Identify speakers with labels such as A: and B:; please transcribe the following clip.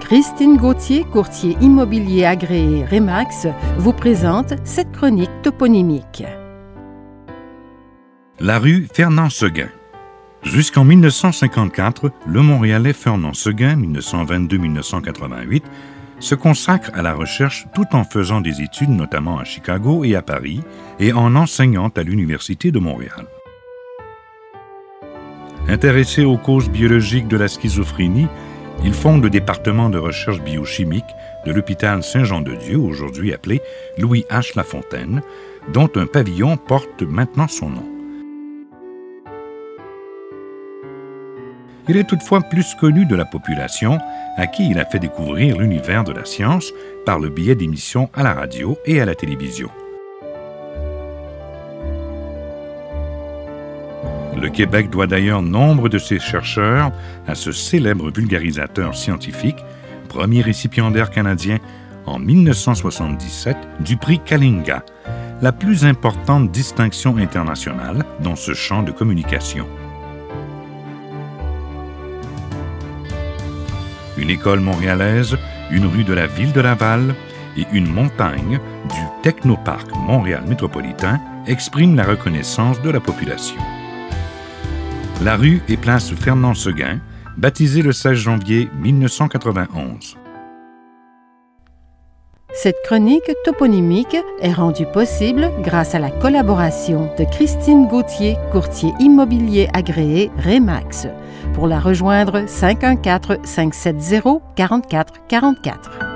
A: Christine Gauthier, courtier immobilier agréé Remax, vous présente cette chronique toponymique.
B: La rue Fernand-Seguin. Jusqu'en 1954, le Montréalais Fernand Seguin, 1922-1988, se consacre à la recherche tout en faisant des études notamment à Chicago et à Paris et en enseignant à l'Université de Montréal. Intéressé aux causes biologiques de la schizophrénie, il fonde le département de recherche biochimique de l'hôpital Saint-Jean-de-Dieu, aujourd'hui appelé Louis H. Lafontaine, dont un pavillon porte maintenant son nom. Il est toutefois plus connu de la population, à qui il a fait découvrir l'univers de la science par le biais d'émissions à la radio et à la télévision. Le Québec doit d'ailleurs nombre de ses chercheurs à ce célèbre vulgarisateur scientifique, premier récipiendaire canadien en 1977 du prix Kalinga, la plus importante distinction internationale dans ce champ de communication. Une école montréalaise, une rue de la ville de Laval et une montagne du Technoparc Montréal métropolitain expriment la reconnaissance de la population. La rue est place Fernand Seguin, baptisée le 16 janvier 1991.
A: Cette chronique toponymique est rendue possible grâce à la collaboration de Christine Gauthier, courtier immobilier agréé Remax. Pour la rejoindre, 514 570 4444.